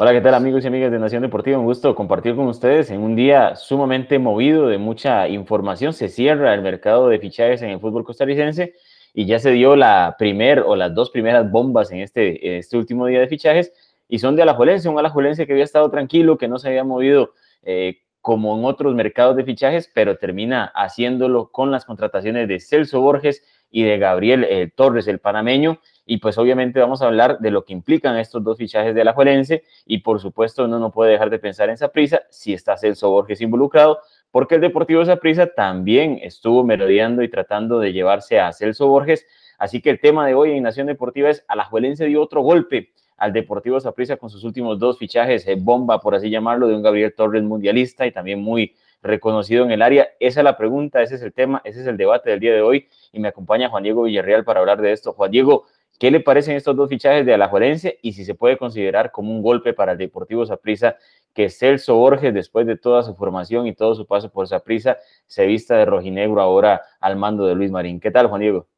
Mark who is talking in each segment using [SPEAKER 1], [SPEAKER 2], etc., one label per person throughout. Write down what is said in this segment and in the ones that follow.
[SPEAKER 1] Hola, ¿qué tal amigos y amigas de Nación Deportiva? Un gusto compartir con ustedes en un día sumamente movido de mucha información. Se cierra el mercado de fichajes en el fútbol costarricense y ya se dio la primer o las dos primeras bombas en este, este último día de fichajes y son de Alajuelense, un Alajuelense que había estado tranquilo, que no se había movido eh, como en otros mercados de fichajes, pero termina haciéndolo con las contrataciones de Celso Borges y de Gabriel eh, Torres, el panameño, y pues obviamente vamos a hablar de lo que implican estos dos fichajes de la Juelense y por supuesto uno no puede dejar de pensar en prisa si está Celso Borges involucrado, porque el Deportivo prisa también estuvo merodeando y tratando de llevarse a Celso Borges, así que el tema de hoy en Nación Deportiva es a la Juelense dio otro golpe al Deportivo Saprissa con sus últimos dos fichajes, eh, bomba por así llamarlo, de un Gabriel Torres mundialista y también muy reconocido en el área. Esa es la pregunta, ese es el tema, ese es el debate del día de hoy y me acompaña Juan Diego Villarreal para hablar de esto. Juan Diego, ¿Qué le parecen estos dos fichajes de Alajuelense y si se puede considerar como un golpe para el Deportivo Saprissa que Celso Borges, después de toda su formación y todo su paso por Saprissa, se vista de rojinegro ahora al mando de Luis Marín? ¿Qué tal, Juan Diego?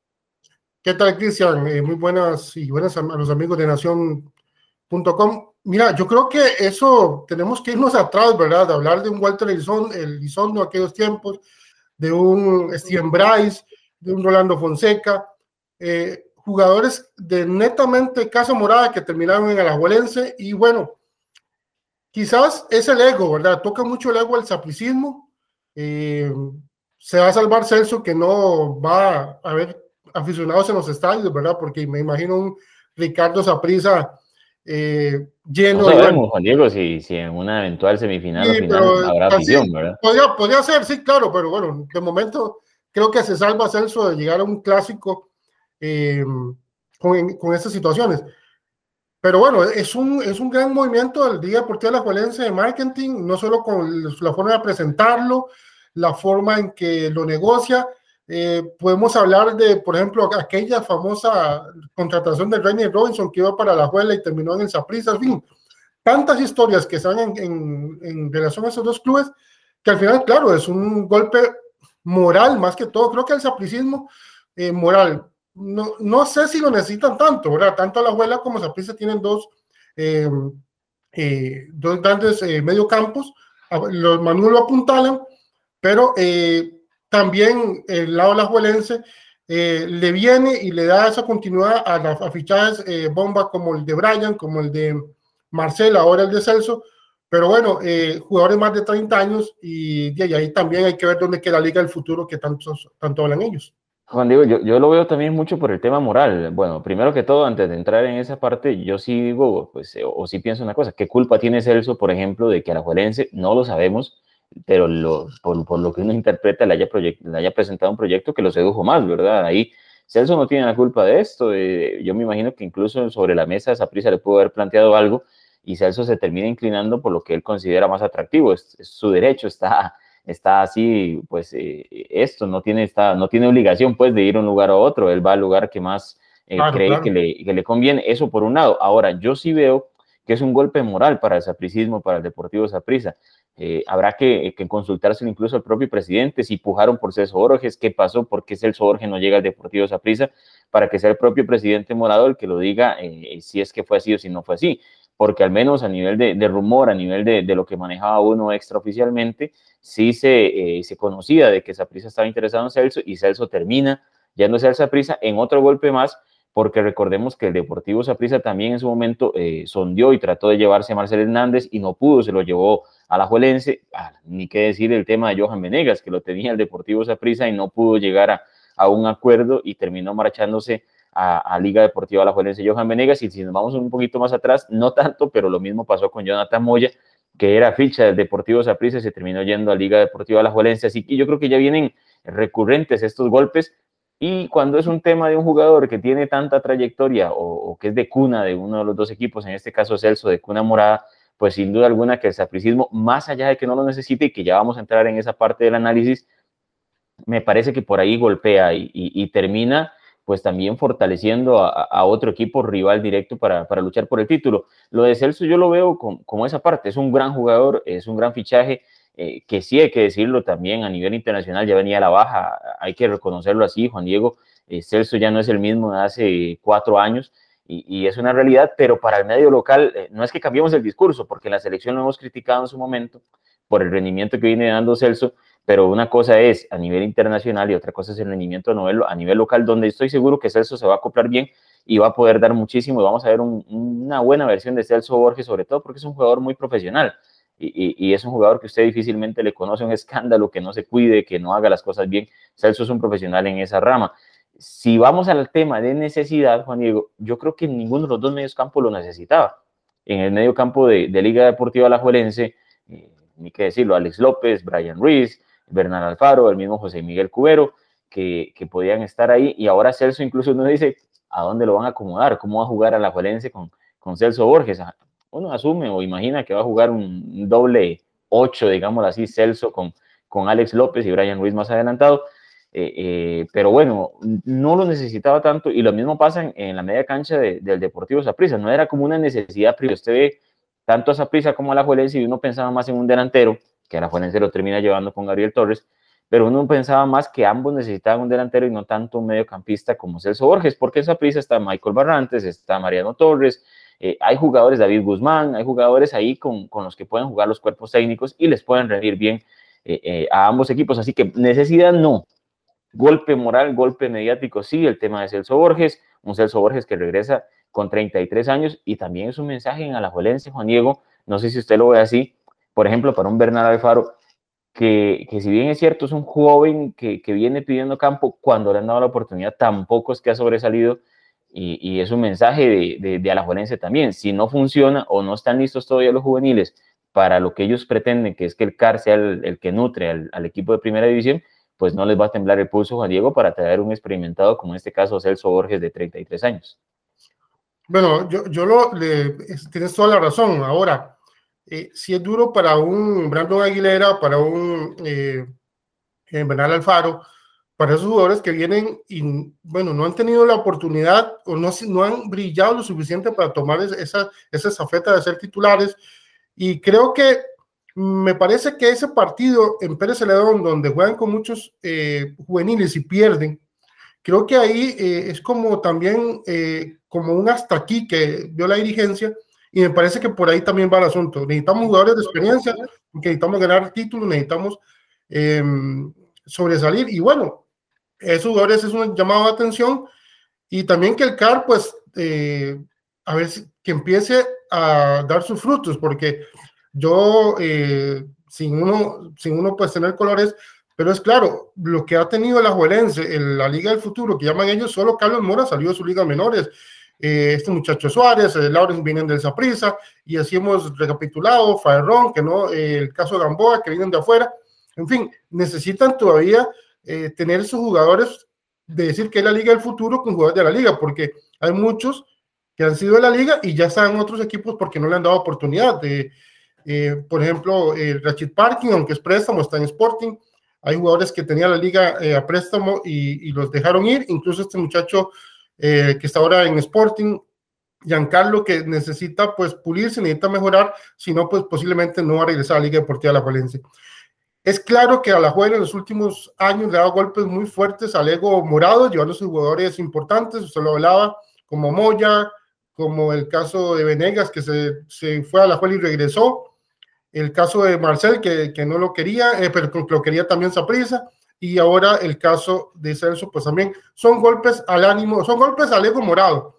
[SPEAKER 2] ¿Qué tal, Cristian? Eh, muy buenas y buenas a los amigos de Nación.com. Mira, yo creo que eso tenemos que irnos atrás, ¿verdad? De hablar de un Walter Elizondo, Elizondo aquellos tiempos, de un Steven Bryce, de un Rolando Fonseca. Eh, jugadores de netamente Casa Morada que terminaron en Alajuelense y bueno, quizás es el ego, ¿verdad? Toca mucho el ego al sapricismo. Eh, se va a salvar Celso que no va a haber aficionados en los estadios, ¿verdad? Porque me imagino un Ricardo Saprisa eh, lleno
[SPEAKER 1] no sabemos, Juan Diego, si, si, en una eventual semifinal o final habrá afición, ¿verdad?
[SPEAKER 2] Podría, podría ser, sí, claro, pero bueno, de momento creo que se salva Celso de llegar a un clásico eh, con, con, estas situaciones. Pero bueno, es un, es un gran movimiento del Día Deportivo de la Juelense de marketing, no solo con la forma de presentarlo, la forma en que lo negocia. Eh, podemos hablar de, por ejemplo, aquella famosa contratación de Rainy Robinson que iba para la Juela y terminó en el Saprissa, en fin, tantas historias que están en, en, en, relación a esos dos clubes, que al final, claro, es un golpe moral más que todo. Creo que el sapricismo eh, moral no, no sé si lo necesitan tanto, ¿verdad? Tanto la abuela como Zaprisa tienen dos, eh, eh, dos grandes eh, mediocampos. Los Manuel lo apuntalan, pero también el lado lajuelense le viene y le da esa continuidad a las fichajes bomba como el de Brian, como el de Marcel, ahora el de Celso. Pero bueno, jugadores más de 30 años y, y, ahí también hay que ver dónde queda la liga del futuro que tanto, tanto hablan ellos.
[SPEAKER 1] Juan Diego, yo, yo, lo veo también mucho por el tema moral. Bueno, primero que todo, antes de entrar en esa parte, yo sí digo, pues, eh, o, sí pienso una cosa, ¿qué culpa tiene Celso, por ejemplo, de que a la Juelense, no lo sabemos, pero lo, por, por, lo que uno interpreta, le haya, le haya presentado un proyecto que lo sedujo más, ¿verdad? Ahí Celso no tiene la culpa de esto. Eh, yo me imagino que incluso sobre la mesa esa prisa le pudo haber planteado algo y Celso se termina inclinando por lo que él considera más atractivo. es su derecho, está está así, pues eh, esto no tiene, está, no tiene obligación pues de ir a un lugar a otro, él va al lugar que más eh, cree Que, le, que, le, conviene, eso por un lado. Ahora, yo sí veo que es un golpe moral para el sapricismo, para el Deportivo Saprissa. Eh, habrá que, que consultarse incluso al propio presidente si pujaron por Celso Borges, qué pasó, por qué Celso Borges no llega al Deportivo Saprissa, para que sea el propio presidente Morado el que lo diga si es que fue así o si no fue así porque al menos a nivel de, rumor, a nivel de, lo que manejaba uno extraoficialmente, sí se, eh, se conocía de que Saprisa estaba interesado en Celso y Celso termina yéndose al Saprisa en otro golpe más, porque recordemos que el Deportivo Saprisa también en su momento eh, y trató de llevarse a Marcel Hernández y no pudo, se lo llevó a la Juelense, ah, ni qué decir el tema de Johan Venegas, que lo tenía el Deportivo Saprisa y no pudo llegar a, a un acuerdo y terminó marchándose a, Liga Deportiva La Juelense Johan Venegas. Y si nos vamos un poquito más atrás, no tanto, pero lo mismo pasó con Jonathan Moya, que era ficha del Deportivo Saprissa y se terminó yendo a Liga Deportiva La Juelense. Así que yo creo que ya vienen recurrentes estos golpes. Y cuando es un tema de un jugador que tiene tanta trayectoria o, que es de cuna de uno de los dos equipos, en este caso Celso, de cuna morada, pues sin duda alguna que el sapricismo, más allá de que no lo necesite y que ya vamos a entrar en esa parte del análisis, me parece que por ahí golpea y termina pues también fortaleciendo a, otro equipo rival directo para, luchar por el título. Lo de Celso yo lo veo como, esa parte, es un gran jugador, es un gran fichaje, eh, que sí hay que decirlo también a nivel internacional, ya venía a la baja, hay que reconocerlo así, Juan Diego, eh, Celso ya no es el mismo de hace cuatro años, y, es una realidad, pero para el medio local eh, no es que cambiemos el discurso, porque la selección lo hemos criticado en su momento por el rendimiento que viene dando Celso, pero una cosa es a nivel internacional y otra cosa es el rendimiento de a nivel local, donde estoy seguro que Celso se va a acoplar bien y va a poder dar muchísimo y vamos a ver una buena versión de Celso Borges, sobre todo porque es un jugador muy profesional. Y, es un jugador que usted difícilmente le conoce un escándalo, que no se cuide, que no haga las cosas bien. Celso es un profesional en esa rama si vamos al tema de necesidad, Juan Diego, yo creo que ninguno de los dos medios campos lo necesitaba. En el medio campo de, Liga Deportiva Alajuelense, eh, ni qué decirlo, Alex López, Brian Ruiz, Bernal Alfaro, el mismo José Miguel Cubero, que, podían estar ahí. Y ahora Celso incluso uno dice, ¿a dónde lo van a acomodar? ¿Cómo va a jugar Alajuelense con, con Celso Borges? Ah, uno asume o imagina que va a jugar un, doble 8, digamos así, Celso con, con Alex López y Brian Ruiz más adelantado eh, eh, pero bueno, no lo necesitaba tanto y lo mismo pasa en, la media cancha del Deportivo Saprissa. No era como una necesidad pero Usted ve tanto a Saprissa como a la Juelense y uno pensaba más en un delantero, que a la Juelense lo termina llevando con Gabriel Torres, pero uno pensaba más que ambos necesitaban un delantero y no tanto un mediocampista como Celso Borges, porque en Saprissa está Michael Barrantes, está Mariano Torres, eh, hay jugadores, David Guzmán, hay jugadores ahí con, con, los que pueden jugar los cuerpos técnicos y les pueden rendir bien a ambos equipos. Así que necesidad no, Golpe moral, golpe mediático, sí, el tema de Celso Borges, un Celso Borges que regresa con 33 años y también es un mensaje en Alajuelense, Juan Diego, no sé si usted lo ve así, por ejemplo, para un Bernardo Alfaro, que, que si bien es cierto, es un joven que, que, viene pidiendo campo, cuando le han dado la oportunidad, tampoco es que ha sobresalido y, y es un mensaje de, de, de Alajuelense también, si no funciona o no están listos todavía los juveniles para lo que ellos pretenden, que es que el CAR sea el, que nutre al, al equipo de primera división, pues no les va a temblar el pulso Juan Diego para traer un experimentado como en este caso Celso Borges de 33 años.
[SPEAKER 2] Bueno, yo, yo lo, le, tienes toda la razón. Ahora, eh, si es duro para un Brandon Aguilera, para un eh, eh, Bernal Alfaro, para esos jugadores que vienen y, bueno, no han tenido la oportunidad o no, no han brillado lo suficiente para tomar esa, esa zafeta de ser titulares. Y creo que me parece que ese partido en Pérez Celedón, donde juegan con muchos eh, juveniles y pierden, creo que ahí eh, es como también eh, como un hasta aquí que dio la dirigencia y me parece que por ahí también va el asunto. Necesitamos jugadores de experiencia, necesitamos ganar títulos, necesitamos em, sobresalir y bueno, esos jugadores es un llamado de atención y también que el CAR pues a ver si, que empiece a dar sus frutos porque yo, eh, sin, uno, sin uno pues tener colores, pero es claro, lo que ha tenido la Juelense en la Liga del Futuro, que llaman ellos, solo Carlos Mora salió de su Liga Menores. Eh, este muchacho Suárez, eh, Lawrence vienen del Zaprisa, y así hemos recapitulado, Faerrón, que no, eh, el caso Gamboa, que vienen de afuera. En fin, necesitan todavía tener sus jugadores de decir que es la Liga del Futuro con jugadores de la Liga, porque hay muchos que han sido de la Liga y ya están en otros equipos porque no le han dado oportunidad. de eh, por ejemplo, el Rachid Parking, aunque es préstamo, está en Sporting. Hay jugadores que tenía la liga eh, a préstamo y, los dejaron ir. Incluso este muchacho eh, que está ahora en Sporting, Giancarlo, que necesita pues pulirse, necesita mejorar, si no, pues posiblemente no va a regresar a la Liga Deportiva de la Valencia. Es claro que a la juega en los últimos años le ha dado golpes muy fuertes al ego morado, llevando a sus jugadores importantes, usted lo hablaba, como Moya, como el caso de Venegas, que se, se fue a la juega y regresó, el caso de Marcel, que, que no lo quería, eh, pero lo quería también Saprisa, y ahora el caso de Celso, pues también son golpes al ánimo, son golpes al ego morado.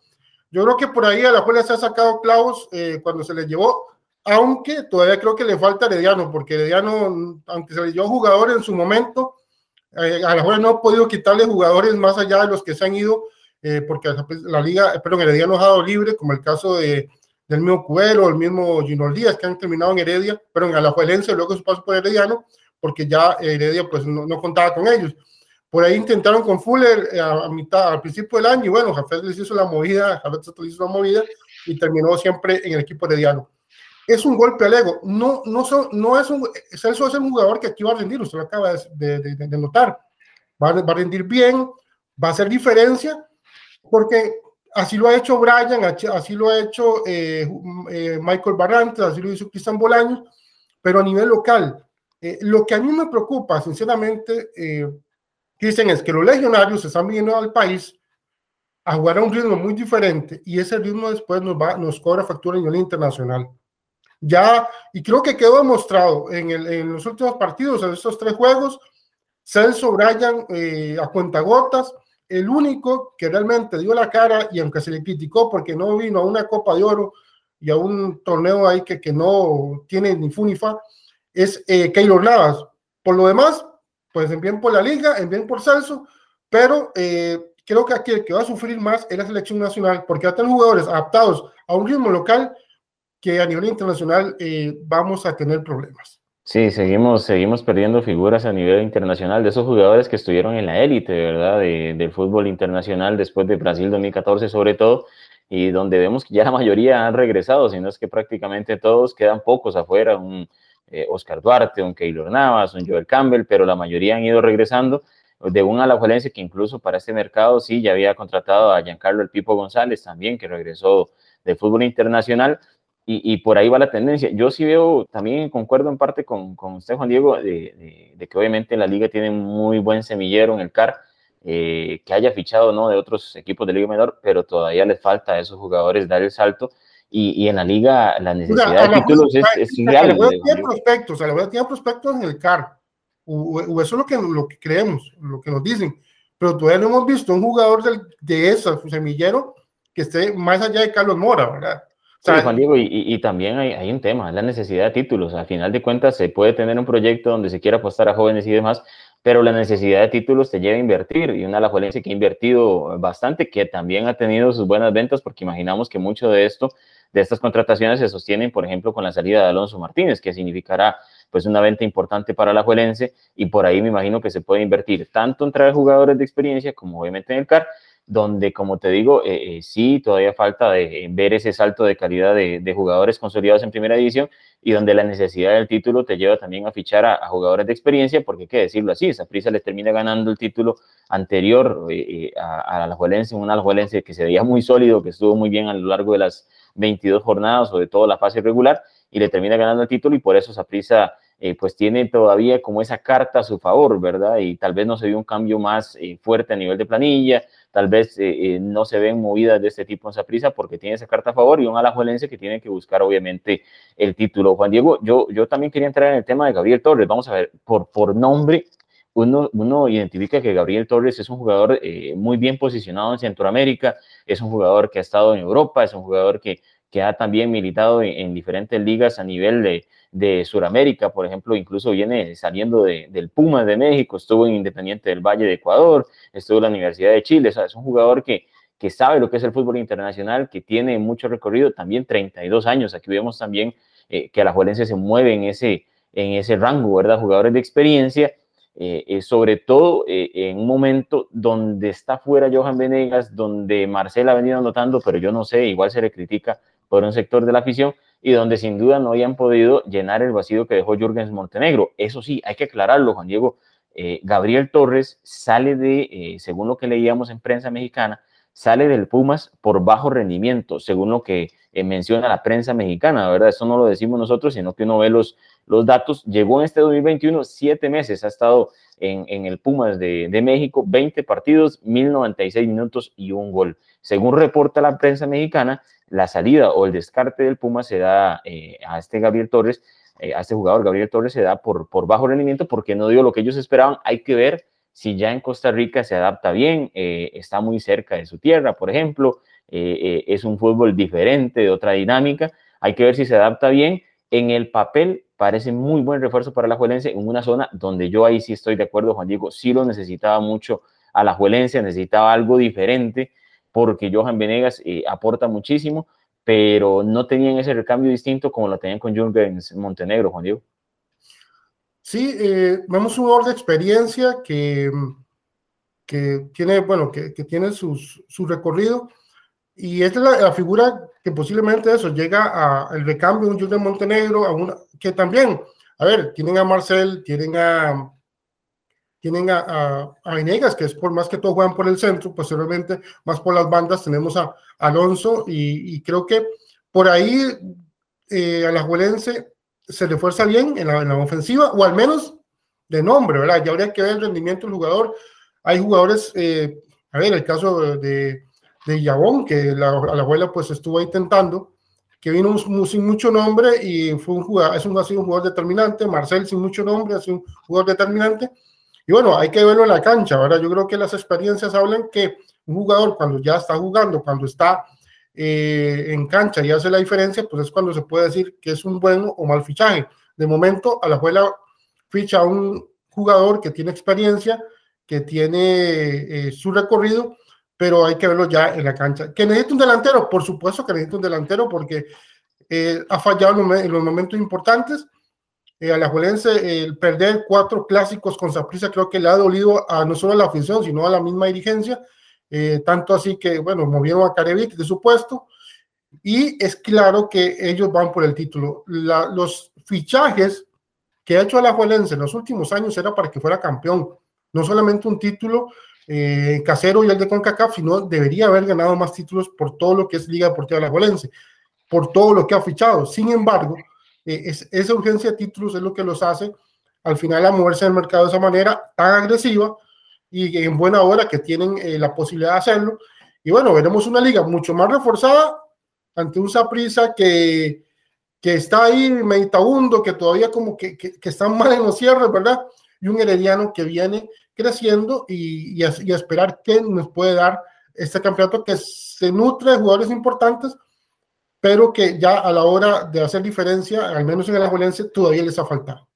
[SPEAKER 2] Yo creo que por ahí a la jueza se ha sacado clavos eh, cuando se le llevó, aunque todavía creo que le falta Herediano, porque Herediano, aunque se le llevó jugadores en su momento, eh, a la jueza no ha podido quitarle jugadores más allá de los que se han ido, porque la, liga, perdón, Herediano ha dado libre, como el caso de del mismo Cubero, el mismo Gino Díaz, que han terminado en Heredia, pero en Alajuelense, luego su paso por Herediano, porque ya Heredia pues no, no, contaba con ellos. Por ahí intentaron con Fuller eh, a, mitad, al principio del año, y bueno, Jafet les hizo la movida, Jafet les hizo la movida, y terminó siempre en el equipo herediano. Es un golpe al ego, no, no, son, no es un, Celso es un jugador que aquí va a rendir, usted lo acaba de, de, de notar, va, va a rendir bien, va a hacer diferencia, porque Así lo ha hecho Brian, así lo ha hecho eh, eh, Michael Barrantes, así lo hizo Cristian Bolaños, pero a nivel local. Eh, lo que a mí me preocupa, sinceramente, Cristian, es que los legionarios se están viniendo al país a jugar a un ritmo muy diferente y ese ritmo después nos, va, nos cobra factura a nivel internacional. Ya, y creo que quedó demostrado en, el, en los últimos partidos, en estos tres juegos, Celso Bryan eh, a cuentagotas, el único que realmente dio la cara y aunque se le criticó porque no vino a una Copa de Oro y a un torneo ahí que, que no tiene ni funifa, es eh, Keylor Navas. Por lo demás, pues en bien por la liga, en bien por Celso, pero eh, creo que aquí el que va a sufrir más es la selección nacional, porque va a tener jugadores adaptados a un ritmo local que a nivel internacional eh, vamos a tener problemas.
[SPEAKER 1] Sí, seguimos, seguimos perdiendo figuras a nivel internacional de esos jugadores que estuvieron en la élite, ¿verdad? del fútbol internacional después de Brasil 2014 sobre todo, y donde vemos que ya la mayoría han regresado, sino es que prácticamente todos quedan pocos afuera, un eh, Oscar Duarte, un Keylor Navas, un Joel Campbell, pero la mayoría han ido regresando de un alajuelense que incluso para este mercado sí ya había contratado a Giancarlo El Pipo González también, que regresó del fútbol internacional, y, por ahí va la tendencia. Yo sí veo, también concuerdo en parte con, con usted, Juan Diego, de, que obviamente la liga tiene muy buen semillero en el CAR, eh, que haya fichado ¿no? de otros equipos de liga menor, pero todavía les falta a esos jugadores dar el salto. Y, en la liga la necesidad de títulos es, es real.
[SPEAKER 2] Tiene prospectos, la verdad tiene prospectos en el CAR, o, eso es lo que, lo que creemos, lo que nos dicen, pero todavía no hemos visto un jugador del, de ese semillero que esté más allá de Carlos Mora, ¿verdad?
[SPEAKER 1] Sí, Juan Diego, y, también hay, hay, un tema, la necesidad de títulos. Al final de cuentas, se puede tener un proyecto donde se quiera apostar a jóvenes y demás, pero la necesidad de títulos te lleva a invertir. Y una Alajuelense que ha invertido bastante, que también ha tenido sus buenas ventas, porque imaginamos que mucho de esto, de estas contrataciones, se sostienen, por ejemplo, con la salida de Alonso Martínez, que significará pues una venta importante para la Juelense, y por ahí me imagino que se puede invertir tanto en traer jugadores de experiencia como obviamente en el CAR, donde, como te digo, eh, eh, sí, todavía falta de ver ese salto de calidad de, jugadores consolidados en primera división y donde la necesidad del título te lleva también a fichar a, jugadores de experiencia, porque hay que decirlo así, esa prisa les termina ganando el título anterior eh, a, a, la Juelense, un Alajuelense que se veía muy sólido, que estuvo muy bien a lo largo de las 22 jornadas, sobre todo la fase regular, y le termina ganando el título y por eso esa prisa pues tiene todavía como esa carta a su favor, ¿verdad? Y tal vez no se vio un cambio más fuerte a nivel de planilla, tal vez eh, eh, no se ven movidas de este tipo en prisa porque tiene esa carta a favor y un alajuelense que tiene que buscar obviamente el título. Juan Diego, yo, yo también quería entrar en el tema de Gabriel Torres. Vamos a ver, por, por nombre, uno, uno, identifica que Gabriel Torres es un jugador eh, muy bien posicionado en Centroamérica, es un jugador que ha estado en Europa, es un jugador que, que ha también militado en diferentes ligas a nivel de, de Sudamérica, por ejemplo, incluso viene saliendo de, del Pumas de México, estuvo en Independiente del Valle de Ecuador, estuvo en la Universidad de Chile, o sea, es un jugador que, que sabe lo que es el fútbol internacional, que tiene mucho recorrido, también 32 años, aquí vemos también eh, que la Juelense se mueve en ese, en ese rango, ¿verdad? Jugadores de experiencia, eh, eh, sobre todo en un momento donde está fuera Johan Venegas, donde Marcela ha venido anotando, pero yo no sé, igual se le critica por un sector de la afición, y donde sin duda no habían podido llenar el vacío que dejó Jürgens Montenegro. Eso sí, hay que aclararlo, Juan Diego. Eh, Gabriel Torres sale de, eh, según lo que leíamos en prensa mexicana, sale del Pumas por bajo rendimiento, según lo que eh, menciona la prensa mexicana, ¿verdad? Eso no lo decimos nosotros, sino que uno ve los, los datos. Llegó en este 2021 siete meses, ha estado en, en el Pumas de, de, México, 20 partidos, 1096 minutos y un gol. Según reporta la prensa mexicana, la salida o el descarte del Puma se da eh, a este Gabriel Torres, eh, a este jugador Gabriel Torres se da por, por bajo rendimiento porque no dio lo que ellos esperaban. Hay que ver si ya en Costa Rica se adapta bien, eh, está muy cerca de su tierra, por ejemplo, es un fútbol diferente, de otra dinámica. Hay que ver si se adapta bien. En el papel parece muy buen refuerzo para la Juelense en una zona donde yo ahí sí estoy de acuerdo, Juan Diego, sí lo necesitaba mucho a la Juelense, necesitaba algo diferente porque Johan Venegas eh, aporta muchísimo, pero no tenían ese recambio distinto como lo tenían con Jürgen Montenegro, Juan Diego.
[SPEAKER 2] Sí, eh, vemos un jugador de experiencia que, que tiene, bueno, que, que tiene sus, su recorrido. Y esta es la, figura que posiblemente eso llega al recambio de un Jürgen Montenegro, a una, que también, a ver, tienen a Marcel, tienen a, tienen a, a, Venegas, que es por más que todo juegan por el centro, posiblemente más por las bandas tenemos a, Alonso y, creo que por ahí eh, a la Juelense se le fuerza bien en la, ofensiva, o al menos de nombre, ¿verdad? Ya habría que ver el rendimiento del jugador. Hay jugadores, eh, a ver, el caso de, de Yabón, que la, la abuela pues estuvo intentando, que vino sin mucho nombre y fue un jugador, es un, ha sido un jugador determinante, Marcel sin mucho nombre, ha sido un jugador determinante, y bueno, hay que verlo en la cancha, ¿verdad? Yo creo que las experiencias hablan que un jugador cuando ya está jugando, cuando está eh, en cancha y hace la diferencia, pues es cuando se puede decir que es un buen o mal fichaje. De momento, a la abuela ficha a un jugador que tiene experiencia, que tiene eh, su recorrido, pero hay que verlo ya en la cancha. ¿Que necesita un delantero? Por supuesto que necesita un delantero porque eh, ha fallado en los momentos importantes. Eh, a la Juelense el perder cuatro clásicos con Saprissa creo que le ha dolido a no solo a la afición, sino a la misma dirigencia. Eh, tanto así que, bueno, movieron a Carevic de su puesto. Y es claro que ellos van por el título. los fichajes que ha hecho a la Juelense en los últimos años era para que fuera campeón. No solamente un título eh, casero y el de CONCACAF, sino debería haber ganado más títulos por todo lo que es Liga Deportiva La Alajuelense, por todo lo que ha fichado. Sin embargo, eh, es, esa urgencia de títulos es lo que los hace al final a moverse en el mercado de esa manera tan agresiva y en buena hora que tienen eh, la posibilidad de hacerlo. Y bueno, veremos una liga mucho más reforzada ante un Saprisa que, que está ahí meditabundo, que todavía como que, que, que están mal en los cierres, ¿verdad? Y un Herediano que viene creciendo y, a, esperar qué nos puede dar este campeonato que se nutre de jugadores importantes, pero que ya a la hora de hacer diferencia, al menos en el Alajuelense, todavía les ha faltado.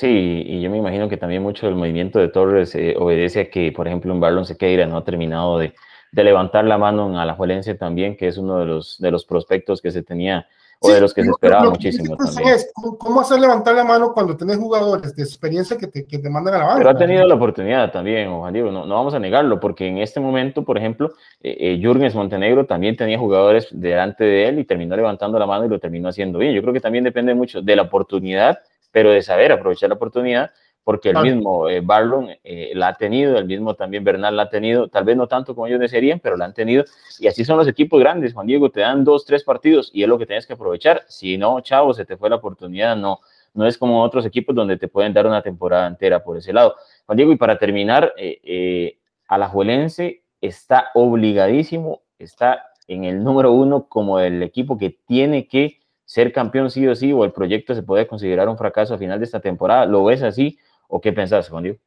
[SPEAKER 1] Sí, y yo me imagino que también mucho del movimiento de Torres eh, obedece a que, por ejemplo, en Barlon Sequeira no ha terminado de, de levantar la mano en Alajuelense también, que es uno de los, de los prospectos que se tenía o de los que se esperaba muchísimo también.
[SPEAKER 2] ¿Cómo hacer levantar la mano cuando tenés jugadores de experiencia que te, que te mandan a la banca?
[SPEAKER 1] Pero ha tenido la oportunidad también, Juan Diego, no, no vamos a negarlo, porque en este momento, por ejemplo, eh, eh, Jürgens Montenegro también tenía jugadores delante de él y terminó levantando la mano y lo terminó haciendo bien. Yo creo que también depende mucho de la oportunidad, pero de saber aprovechar la oportunidad porque el mismo eh, Barlon eh, la ha tenido, el mismo también Bernal la ha tenido, tal vez no tanto como ellos desearían, pero la han tenido, y así son los equipos grandes, Juan Diego, te dan dos, tres partidos, y es lo que tienes que aprovechar, si no, chavo, se te fue la oportunidad, no, no es como otros equipos donde te pueden dar una temporada entera por ese lado. Juan Diego, y para terminar, eh, eh Alajuelense está obligadísimo, está en el número uno como el equipo que tiene que ser campeón sí o sí, o el proyecto se puede considerar un fracaso a final de esta temporada. ¿Lo ves así? ¿O qué pensás, Juan Diego?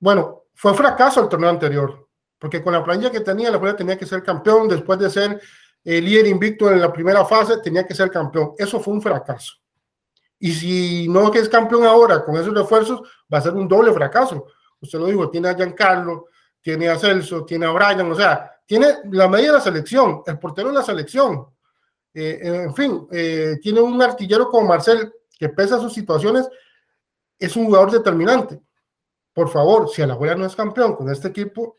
[SPEAKER 2] Bueno, fue fracaso el torneo anterior, porque con la planilla que tenía, la Fuerza tenía que ser campeón, después de ser el líder invicto en la primera fase, tenía que ser campeón. Eso fue un fracaso. Y si no es campeón ahora con esos refuerzos, va a ser un doble fracaso. Usted lo dijo, tiene a Giancarlo, tiene a Celso, tiene a Brian, o sea, tiene la media de la selección, el portero de la selección. Eh, en fin, eh, tiene un artillero como Marcel que pesa sus situaciones es un jugador determinante. Por favor, si Alajuela no es campeón con este equipo,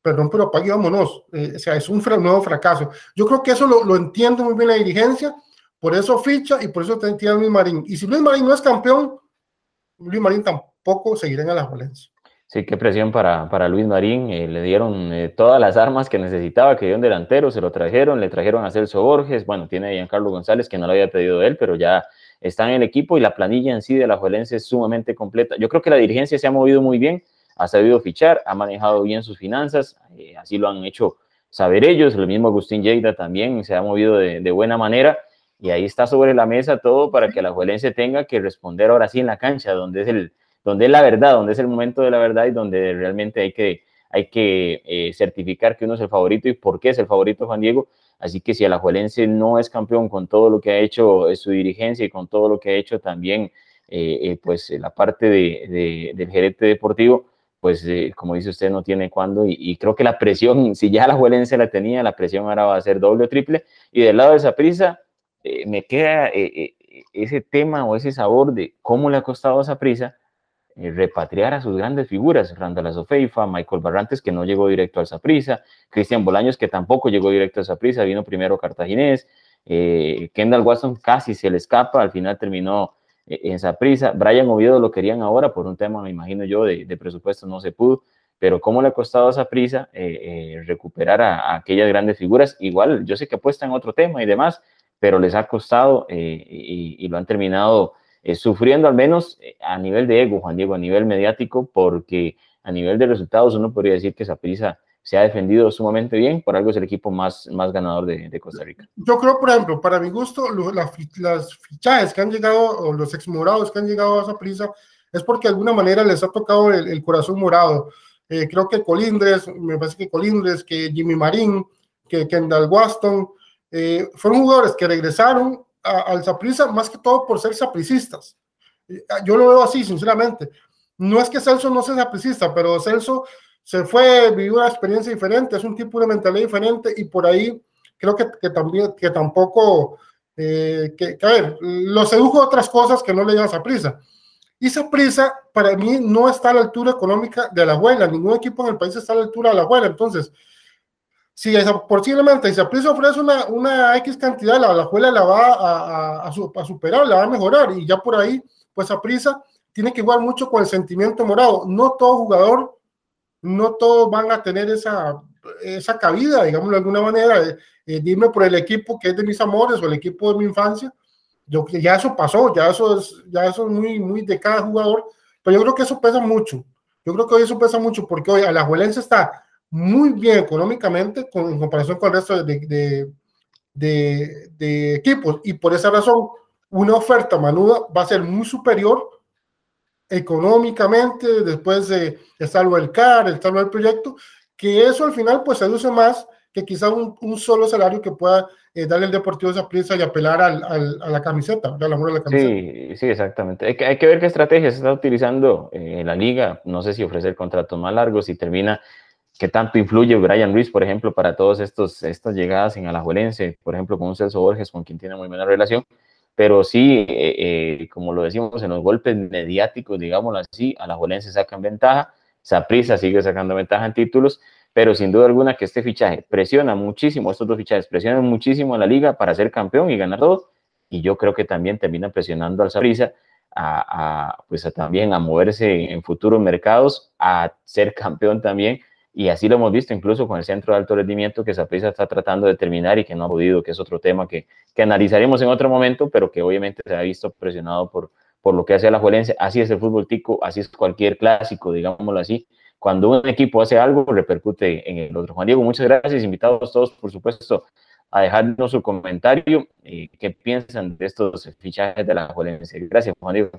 [SPEAKER 2] perdón, pero apague, vámonos. Eh, o sea, es un nuevo fracaso. Yo creo que eso lo, lo, entiende muy bien la dirigencia, por eso ficha y por eso tiene a Luis Marín. Y si Luis Marín no es campeón, Luis Marín tampoco seguirá en Alajuelense.
[SPEAKER 1] Sí, qué presión para, para Luis Marín. Eh, le dieron eh, todas las armas que necesitaba, que dio un delantero, se lo trajeron, le trajeron a Celso Borges. Bueno, tiene a Giancarlo González, que no lo había pedido él, pero ya está en el equipo y la planilla en sí de la Juelense es sumamente completa. Yo creo que la dirigencia se ha movido muy bien, ha sabido fichar, ha manejado bien sus finanzas, eh, así lo han hecho saber ellos, el mismo Agustín Lleida también se ha movido de, de, buena manera y ahí está sobre la mesa todo para que la Juelense tenga que responder ahora sí en la cancha, donde es, el, donde es la verdad, donde es el momento de la verdad y donde realmente hay que, hay que eh, certificar que uno es el favorito y por qué es el favorito Juan Diego, Así que si Alajuelense no es campeón con todo lo que ha hecho su dirigencia y con todo lo que ha hecho también, eh, eh, pues la parte de, del gerente deportivo, pues eh, como dice usted, no tiene cuándo. Y, creo que la presión, si ya Alajuelense la tenía, la presión ahora va a ser doble o triple. Y del lado de esa prisa, me queda ese tema o ese sabor de cómo le ha costado esa prisa eh, repatriar a sus grandes figuras, Randall Azofeifa, Michael Barrantes, que no llegó directo al Saprisa, Cristian Bolaños, que tampoco llegó directo al Saprisa, vino primero Cartaginés, eh, Kendall Watson casi se le escapa, al final terminó eh, en Saprisa, Brian Oviedo lo querían ahora por un tema, me imagino yo, de, presupuesto no se pudo, pero cómo le ha costado a Saprisa eh, recuperar a, aquellas grandes figuras, igual yo sé que apuestan otro tema y demás, pero les ha costado y lo han terminado eh, sufriendo al menos eh, a nivel de ego, Juan Diego, a nivel mediático, porque a nivel de resultados uno podría decir que Saprisa se ha defendido sumamente bien, por algo es el equipo más, más ganador de, Costa Rica.
[SPEAKER 2] Yo creo, por ejemplo, para mi gusto, las fichajes que han llegado, o los exmorados que han llegado a esa prisa, es porque de alguna manera les ha tocado el, corazón morado. Eh, creo que Colindres, me parece que Colindres, que Jimmy Marín, que Kendall Waston, eh, fueron jugadores que regresaron al Zaprisa más que todo por ser sapricistas. Yo lo veo así, sinceramente. No es que Celso no sea sapricista, pero Celso se fue, vivió una experiencia diferente, es un tipo de mentalidad diferente y por ahí creo que, que también, que tampoco, eh, que, a ver, lo sedujo otras cosas que no le a prisa. Y esa prisa para mí no está a la altura económica de la abuela, ningún equipo en el país está a la altura de la abuela, entonces, si posiblemente si prisa ofrece una, una X cantidad, la, la abuela la va a, a, a, superar, la va a mejorar y ya por ahí, pues a prisa tiene que jugar mucho con el sentimiento morado. No todo jugador no todos van a tener esa, esa cabida, digamos de alguna manera. Eh, dime por el equipo que es de mis amores o el equipo de mi infancia. Yo, ya eso pasó, ya eso es, ya eso es muy, muy de cada jugador, pero yo creo que eso pesa mucho. Yo creo que hoy eso pesa mucho porque hoy Alajuelense está muy bien económicamente con, en comparación con el resto de, de, de, de equipos y por esa razón una oferta manuda va a ser muy superior económicamente, después de estarlo el CAR, estarlo el proyecto, que eso al final pues seduce más que quizá un, solo salario que pueda eh, darle el Deportivo esa prisa y apelar al, a la camiseta, al amor de la camiseta.
[SPEAKER 1] Sí, sí, exactamente. Hay que, hay que ver qué estrategia se está utilizando eh, la liga. No sé si ofrecer contratos más largos, si termina, qué tanto influye Brian Ruiz, por ejemplo, para todas estas llegadas en Alajuelense, por ejemplo, con un Celso Borges, con quien tiene muy buena relación pero sí, eh, eh, como lo decimos, en los golpes mediáticos, digámoslo así, a la Jolense sacan ventaja, Saprisa sigue sacando ventaja en títulos, pero sin duda alguna que este fichaje presiona muchísimo, estos dos fichajes presionan muchísimo a la liga para ser campeón y ganar todo, y yo creo que también terminan presionando al Saprisa a, pues también a moverse en futuros mercados, a ser campeón también, y así lo hemos visto incluso con el centro de alto rendimiento que Saprissa está tratando de terminar y que no ha podido, que es otro tema que, que analizaremos en otro momento, pero que obviamente se ha visto presionado por, por lo que hace la Juelense. Así es el fútbol tico, así es cualquier clásico, digámoslo así. Cuando un equipo hace algo, repercute en el otro. Juan Diego, muchas gracias. Invitados todos, por supuesto, a dejarnos su comentario. Eh, ¿Qué piensan de estos fichajes de la Juelense? Gracias, Juan Diego.